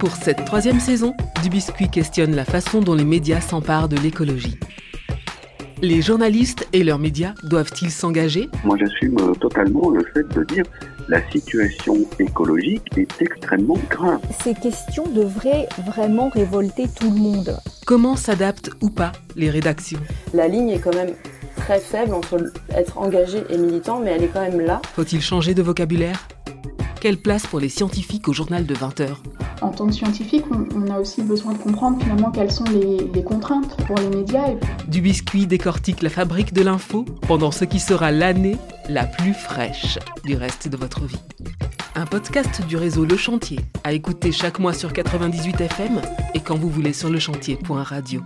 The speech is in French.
Pour cette troisième saison, Dubiscuit questionne la façon dont les médias s'emparent de l'écologie. Les journalistes et leurs médias doivent-ils s'engager? Moi, j'assume euh, totalement le fait de dire la situation écologique est extrêmement grave. Ces questions devraient vraiment révolter tout le monde. Comment s'adaptent ou pas les rédactions? La ligne est quand même très faible entre être engagé et militant, mais elle est quand même là. Faut-il changer de vocabulaire? Quelle place pour les scientifiques au journal de 20 heures? En tant que scientifique, on, a aussi besoin de comprendre finalement quelles sont les, contraintes pour les médias. Du biscuit décortique la fabrique de l'info pendant ce qui sera l'année la plus fraîche du reste de votre vie. Un podcast du réseau Le Chantier à écouter chaque mois sur 98 FM et quand vous voulez sur lechantier.radio.